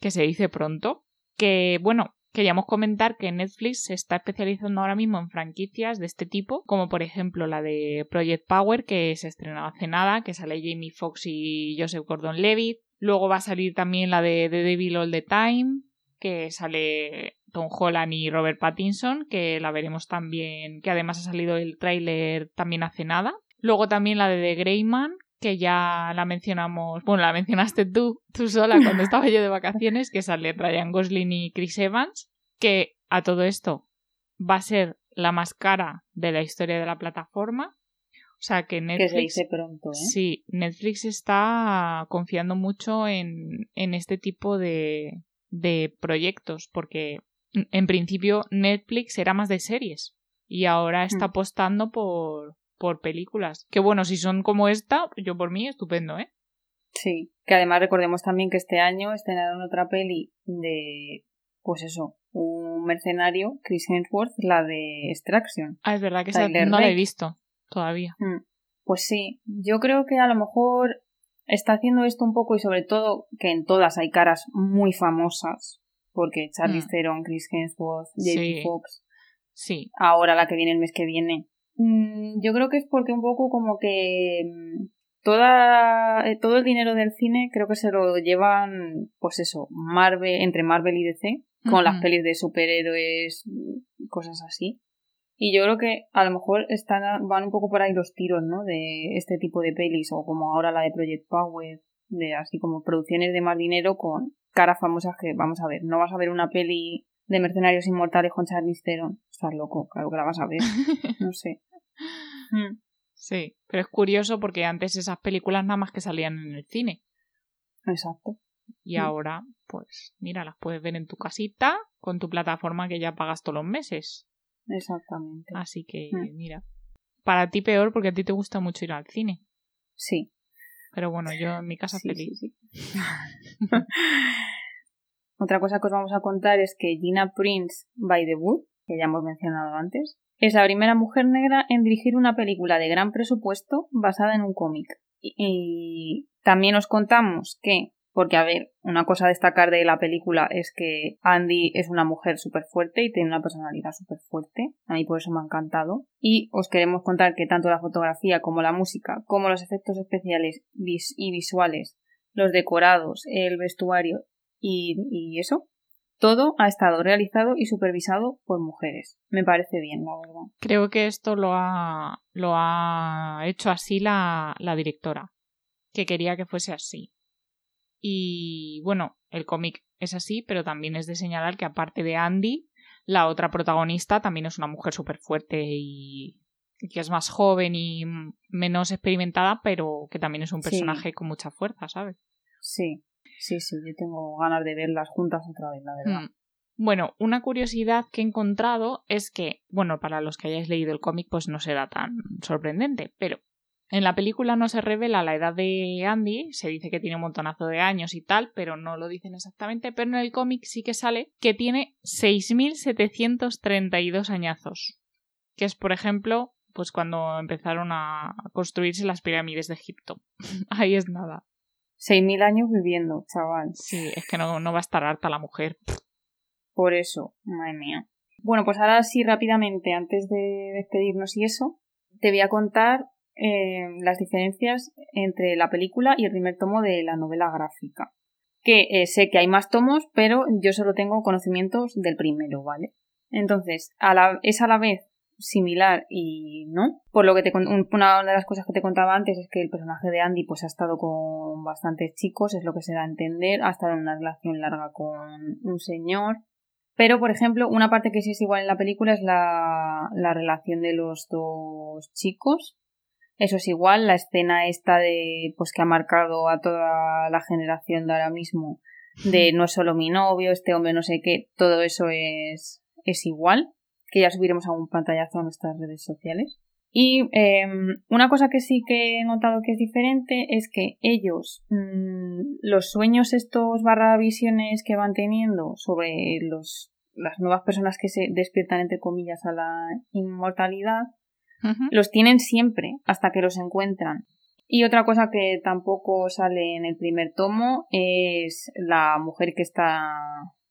que se dice pronto, que bueno, queríamos comentar que Netflix se está especializando ahora mismo en franquicias de este tipo, como por ejemplo la de Project Power, que se estrenó hace nada, que sale Jamie Foxx y Joseph Gordon-Levitt. Luego va a salir también la de The Devil All the Time, que sale Tom Holland y Robert Pattinson, que la veremos también, que además ha salido el tráiler también hace nada. Luego también la de The Greyman, que ya la mencionamos, bueno, la mencionaste tú, tú sola cuando estaba yo de vacaciones, que sale Ryan Gosling y Chris Evans, que a todo esto va a ser la más cara de la historia de la plataforma. O sea que Que Netflix... se dice pronto, ¿eh? Sí, Netflix está confiando mucho en, en este tipo de, de proyectos, porque en principio Netflix era más de series y ahora está Mm. apostando por, por películas. Que bueno, si son como esta, yo por mí estupendo, ¿eh? Sí. Que además recordemos también que este año estrenaron otra peli de, pues eso, un mercenario, Chris Hemsworth, la de Extraction. Ah, es verdad que esa no la he visto todavía. Mm, Pues sí, yo creo que a lo mejor está haciendo esto un poco y sobre todo que en todas hay caras muy famosas, porque Charlize Mm. Theron, Chris Hemsworth, Jamie Sí. Foxx, Sí, ahora la que viene el mes que viene. Mm, Yo creo que es porque un poco como que mm, toda, eh, todo el dinero del cine creo que se lo llevan, pues eso, Marvel, entre Marvel y DC, con las pelis de superhéroes, cosas así. Y yo creo que a lo mejor están, van un poco por ahí los tiros, ¿no? De este tipo de pelis, o como ahora la de Project Power, de así como producciones de más dinero con caras famosas que, vamos a ver, no vas a ver una peli de Mercenarios Inmortales con Charlize Theron. Estás loco, claro que la vas a ver. No sé. Mm. Sí, pero es curioso porque antes esas películas nada más que salían en el cine. Exacto. Y Mm. ahora, pues mira, las puedes ver en tu casita con tu plataforma que ya pagas todos los meses. Exactamente. Así que, Mm. mira. Para ti peor porque a ti te gusta mucho ir al cine. Sí. Pero bueno, yo en mi casa sí, feliz. sí, sí. Otra cosa que os vamos a contar es que Gina Prince by the Wood, que ya hemos mencionado antes, es la primera mujer negra en dirigir una película de gran presupuesto basada en un cómic. Y, y también os contamos que, porque a ver, una cosa a destacar de la película es que Andy es una mujer súper fuerte y tiene una personalidad súper fuerte. A mí por eso me ha encantado. Y os queremos contar que tanto la fotografía como la música, como los efectos especiales y visuales, los decorados, el vestuario y, y eso, todo ha estado realizado y supervisado por mujeres. Me parece bien, la verdad. Creo que esto lo ha, lo ha hecho así la, la directora, que quería que fuese así. Y bueno, el cómic es así, pero también es de señalar que aparte de Andy, la otra protagonista también es una mujer súper fuerte y que es más joven y menos experimentada, pero que también es un Sí. personaje con mucha fuerza, ¿sabes? Sí, sí, sí, yo tengo ganas de verlas juntas otra vez, la verdad. Mm. Bueno, una curiosidad que he encontrado es que, bueno, para los que hayáis leído el cómic, pues no será tan sorprendente, pero en la película no se revela la edad de Andy, se dice que tiene un montonazo de años y tal, pero no lo dicen exactamente, pero en el cómic sí que sale que tiene 6.732 añazos, que es, por ejemplo, pues cuando empezaron a construirse las pirámides de Egipto. Ahí es nada. Seis mil años viviendo, chaval. Sí, es que no, no va a estar harta la mujer. Por eso, madre mía. Bueno, pues ahora sí, rápidamente, antes de despedirnos y eso, te voy a contar eh, las diferencias entre la película y el primer tomo de la novela gráfica. Que eh, sé que hay más tomos, pero yo solo tengo conocimientos del primero, ¿vale? Entonces, es a la vez similar y no. Por lo que te una de las cosas que te contaba antes es que el personaje de Andy pues ha estado con bastantes chicos, es lo que se da a entender, ha estado en una relación larga con un señor. Pero, por ejemplo, una parte que sí es igual en la película es la, la relación de los dos chicos. Eso es igual, la escena esta de pues que ha marcado a toda la generación de ahora mismo de no es solo mi novio, este hombre no sé qué, todo eso es, es igual, que ya subiremos a un pantallazo a nuestras redes sociales. Y eh, una cosa que sí que he notado que es diferente es que ellos, mmm, los sueños estos barra visiones que van teniendo sobre los, las nuevas personas que se despiertan entre comillas a la inmortalidad, Los tienen siempre hasta que los encuentran. Y otra cosa que tampoco sale en el primer tomo es la mujer que está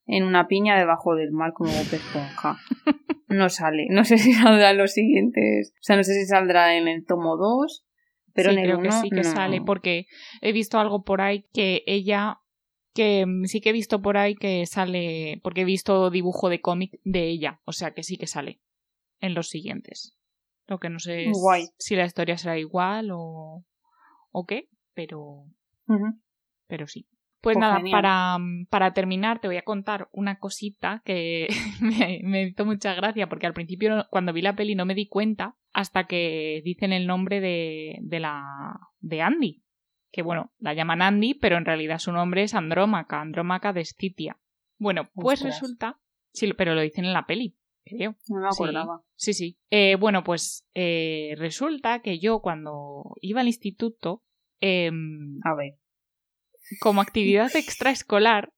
en una piña debajo del mar como Bob Esponja. No sale. No sé si saldrá en los siguientes. O sea, no sé si saldrá en el tomo 2. Pero sí, en el creo que sí que no. sale, porque he visto algo por ahí que ella, que sí que he visto por ahí que sale, porque he visto dibujo de cómic de ella, o sea que sí que sale en los siguientes. Lo que no sé es Guay. si la historia será igual o, o qué, pero, pero sí. Pues, Pues nada, genial. para, para terminar te voy a contar una cosita que me, me hizo mucha gracia porque al principio cuando vi la peli no me di cuenta hasta que dicen el nombre de, de la de Andy. Que bueno, la llaman Andy, pero en realidad su nombre es Andrómaca, Andrómaca de Estitia. Bueno, pues Ostras. resulta, sí, pero lo dicen en la peli, creo. No me acordaba. Sí, sí. Eh, bueno, pues eh, resulta que yo cuando iba al instituto, em, A ver. como actividad extraescolar,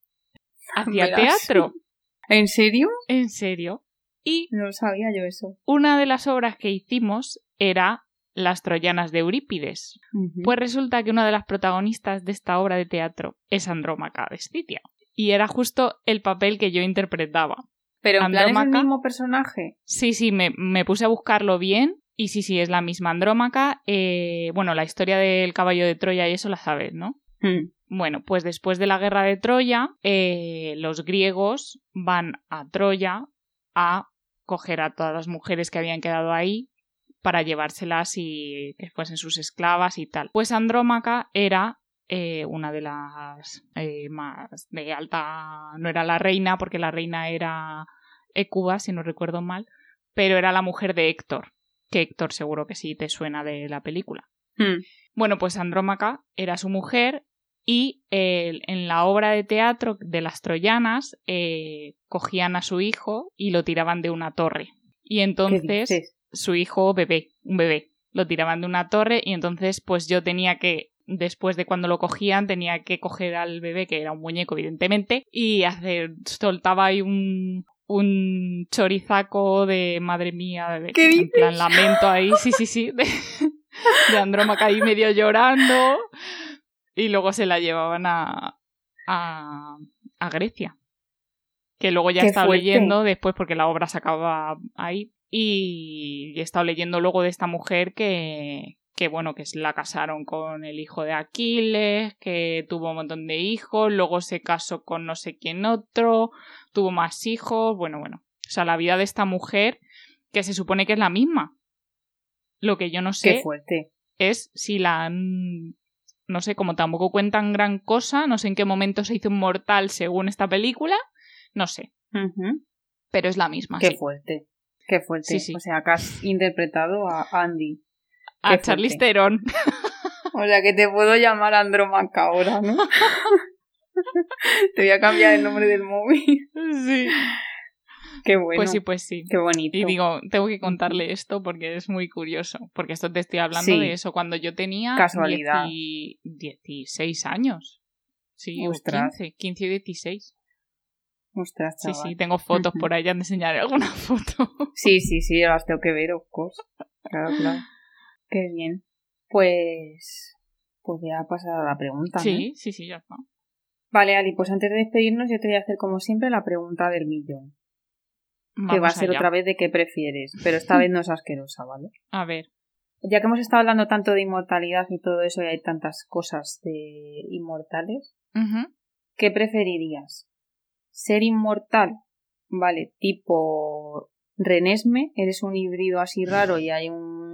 hacía Verás. teatro, ¿En serio? en serio. Y No sabía yo eso. una de las obras que hicimos era Las Troyanas de Eurípides. Pues resulta que una de las protagonistas de esta obra de teatro es Andrómaca de Estitia. Y era justo el papel que yo interpretaba. Pero en plan es el mismo personaje. Sí, sí, me, me puse a buscarlo bien Y sí, sí, es la misma Andrómaca. Eh, bueno, la historia del caballo de Troya y eso la sabes, ¿no? Hmm. Bueno, pues después de la guerra de Troya, eh, los griegos van a Troya a coger a todas las mujeres que habían quedado ahí para llevárselas y que fuesen sus esclavas y tal. Pues Andrómaca era eh, una de las eh, más de alta, no era la reina, porque la reina era Ecuba, si no recuerdo mal, pero era la mujer de Héctor, que Héctor seguro que sí te suena de la película. Hmm. Bueno, pues Andrómaca era su mujer y eh, en la obra de teatro de las troyanas eh, cogían a su hijo y lo tiraban de una torre. Y ¿Qué entonces su hijo bebé, un bebé, lo tiraban de una torre y entonces pues yo tenía que después de cuando lo cogían tenía que coger al bebé que era un muñeco evidentemente y hacer soltaba ahí un un chorizaco de madre mía de, ¿Qué en plan lamento ahí sí sí sí de, de Andrómaca ahí medio llorando y luego se la llevaban a a, a Grecia que luego ya he estado fuerte. leyendo después porque la obra se acaba ahí y he estado leyendo luego de esta mujer que que bueno que la casaron con el hijo de Aquiles que tuvo un montón de hijos luego se casó con no sé quién otro tuvo más hijos bueno bueno o sea la vida de esta mujer que se supone que es la misma lo que yo no Qué sé fuerte. es si la han no sé, como tampoco cuentan gran cosa, no sé en qué momento se hizo inmortal según esta película, no sé, pero es la misma. Qué sí. fuerte. Qué fuerte. Sí, sí. O sea, que has interpretado a Andy. A Charlize. Theron. O sea, que te puedo llamar Andromaca ahora, ¿no? te voy a cambiar el nombre del móvil. sí. Qué bueno. Pues sí, pues sí. Qué bonito. Y digo, tengo que contarle esto porque es muy curioso. Porque esto te estoy hablando Sí. de eso cuando yo tenía Casualidad. 10 16 años. Sí, Ostras. 15, 15 y 16. Ostras, Sí, chaval. sí, tengo fotos por ahí, ya enseñaré alguna foto. Sí, sí, sí, las tengo que ver, of course. Claro, claro. Qué bien. Pues. Pues voy a pasar a la pregunta. ¿no? Sí, sí, sí, ya está. Vale, Ali, pues antes de despedirnos, yo te voy a hacer como siempre la pregunta del millón. que va a ser allá. otra vez de qué prefieres, pero esta vez no es asquerosa, ¿vale? A ver. Ya que hemos estado hablando tanto de inmortalidad y todo eso, y hay tantas cosas de inmortales. ¿qué preferirías? ¿Ser inmortal? Vale, tipo Renesme, eres un híbrido así raro y hay un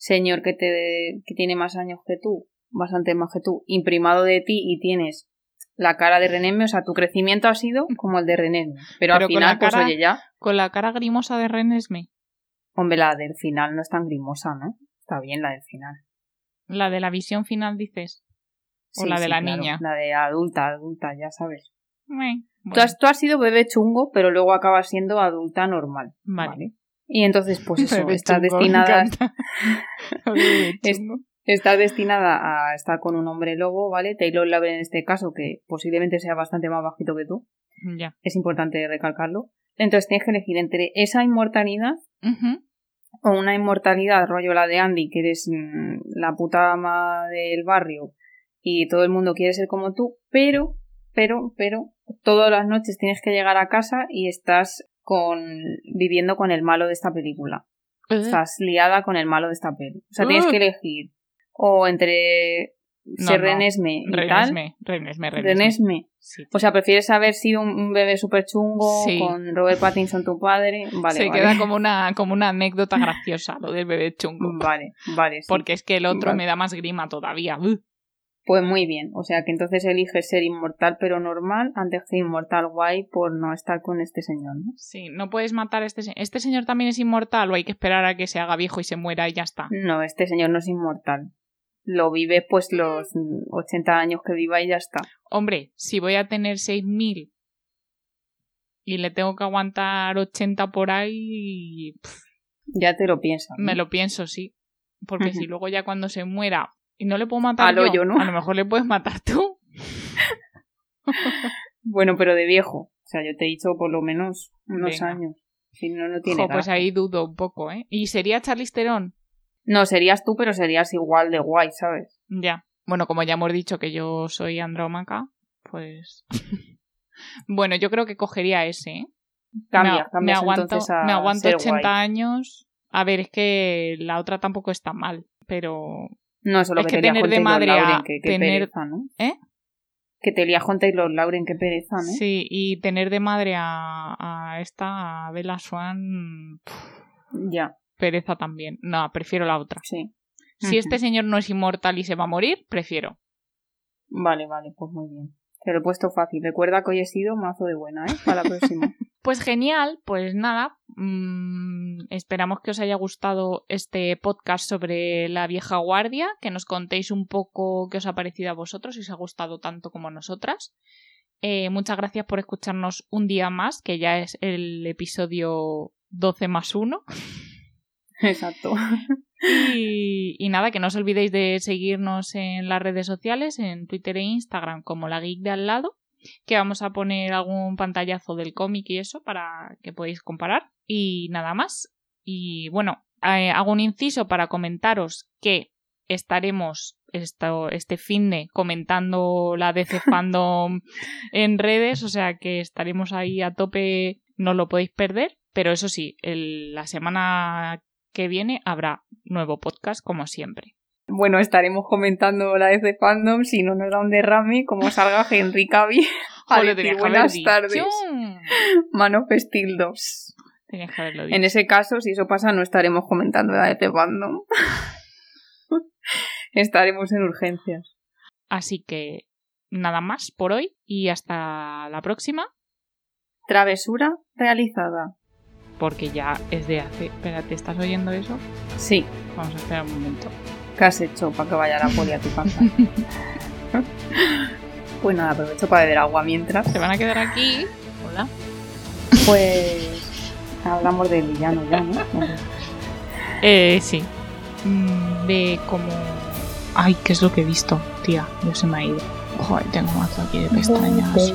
señor que te que tiene más años que tú, bastante más que tú, imprimado de ti y tienes la cara de Renesme, o sea, tu crecimiento ha sido como el de Renesme, pero, Pero al final, pues cara- oye, ya, Con la cara grimosa de Renesme. hombre, la del final no es tan grimosa, ¿no? Está bien la del final. La de la visión final, dices. O Sí, la de sí, la claro, niña. La de adulta, adulta, ya sabes. Tú, bueno, has, tú has sido bebé chungo, pero luego acabas siendo adulta normal. Vale. Vale. Y entonces, pues eso, chungo, me destinada. Bebé Es- estás destinada a estar con un hombre lobo, ¿vale? Taylor Lautner en este caso, que posiblemente sea bastante más bajito que tú, Ya. es importante recalcarlo. Entonces tienes que elegir entre esa inmortalidad o una inmortalidad rollo la de Andy, que eres mm, la puta ama del barrio y todo el mundo quiere ser como tú, pero, pero, pero, todas las noches tienes que llegar a casa y estás con viviendo con el malo de esta película. Estás liada con el malo de esta peli. O sea, tienes Uh. que elegir o entre ser no. Renesme y tal. Renesme, Renesme, Renesme. Renesme. Sí. O sea, prefieres haber sido un- un bebé súper chungo Sí. con Robert Pattinson tu padre. Vale, Se vale. queda como una, como una anécdota graciosa lo del bebé chungo. Vale, vale. sí. Porque es que el otro Vale. me da más grima todavía. Uh. Pues muy bien, o sea que entonces eliges ser inmortal pero normal antes que inmortal guay por no estar con este señor, ¿no? Sí, no puedes matar a este señor. ¿Este señor también es inmortal o hay que esperar a que se haga viejo y se muera y ya está? No, este señor no es inmortal. Lo vive pues los mm, 80 años que viva y ya está. Hombre, si voy a tener 6.000 y le tengo que aguantar 80 por ahí, Ya te lo piensas. ¿no? me lo pienso, sí. Porque si luego ya cuando se muera y no le puedo matar Al yo, hoyo, ¿no? a lo mejor le puedes matar tú. Bueno, pero de viejo. O sea, yo te he dicho por lo menos unos Venga. años. Si no, no tiene Jo, pues ahí dudo un poco, ¿eh? ¿Y sería Charlize Theron? No, serías tú, pero serías igual de guay, ¿sabes? Ya. Bueno, como ya hemos dicho que yo soy andrómaca, pues... bueno, yo creo que cogería ese, ¿eh? Cambias, me, me aguanto, a me aguanto ser 80 guay. años A ver, es que la otra tampoco está mal, pero No, eso es lo Es que, que tener de madre a que, que tener- pereza, ¿no? ¿Eh? Que te lía con Taylor Lauren, qué pereza, ¿no? Sí, y tener de madre a, a esta, a Bella Swan, Ya, pereza también. No, prefiero la otra. sí. Si este señor no es inmortal y se va a morir, prefiero. Vale, vale, pues muy bien. Te lo he puesto fácil. Recuerda que hoy he sido mazo de buena, ¿eh? Para la próxima. Pues genial, pues nada, mm, esperamos que os haya gustado este podcast sobre la vieja guardia, que nos contéis un poco qué os ha parecido a vosotros, si os ha gustado tanto como a nosotras. Eh, muchas gracias por escucharnos un día más, que ya es el episodio 12 más 1. Exacto. Y, y nada, que no os olvidéis de seguirnos en las redes sociales, en Twitter e Instagram, como la geek de al lado, que vamos a poner algún pantallazo del cómic y eso para que podáis comparar. Y nada más. Y bueno, eh, hago un inciso para comentaros que estaremos esto, este fin de comentando la DC Fandom en redes, o sea que estaremos ahí a tope, no lo podéis perder. Pero eso sí, el- la semana que viene habrá nuevo podcast como siempre. Bueno, estaremos comentando la de Fandom si no nos da un derrame, como salga Henry Cavill a decir buenas tardes. Man of Steel 2. Tenías que haberlo dicho. En ese caso, si eso pasa, no estaremos comentando la de Fandom. estaremos en urgencias. Así que nada más por hoy y hasta la próxima, Travesura realizada. porque ya es de hace... Espérate, ¿estás oyendo eso? Sí, Vamos a esperar un momento. ¿Qué has hecho para que vaya la poli a tu casa? pues nada, aprovecho para beber agua mientras. Se van a quedar aquí. Hola. Pues hablamos del villano ya, ¿no? Eh, sí. Mm, De como... Ay, ¿qué es lo que he visto? Tía, yo se me ha ido. Joder, tengo mazo aquí de pestañas.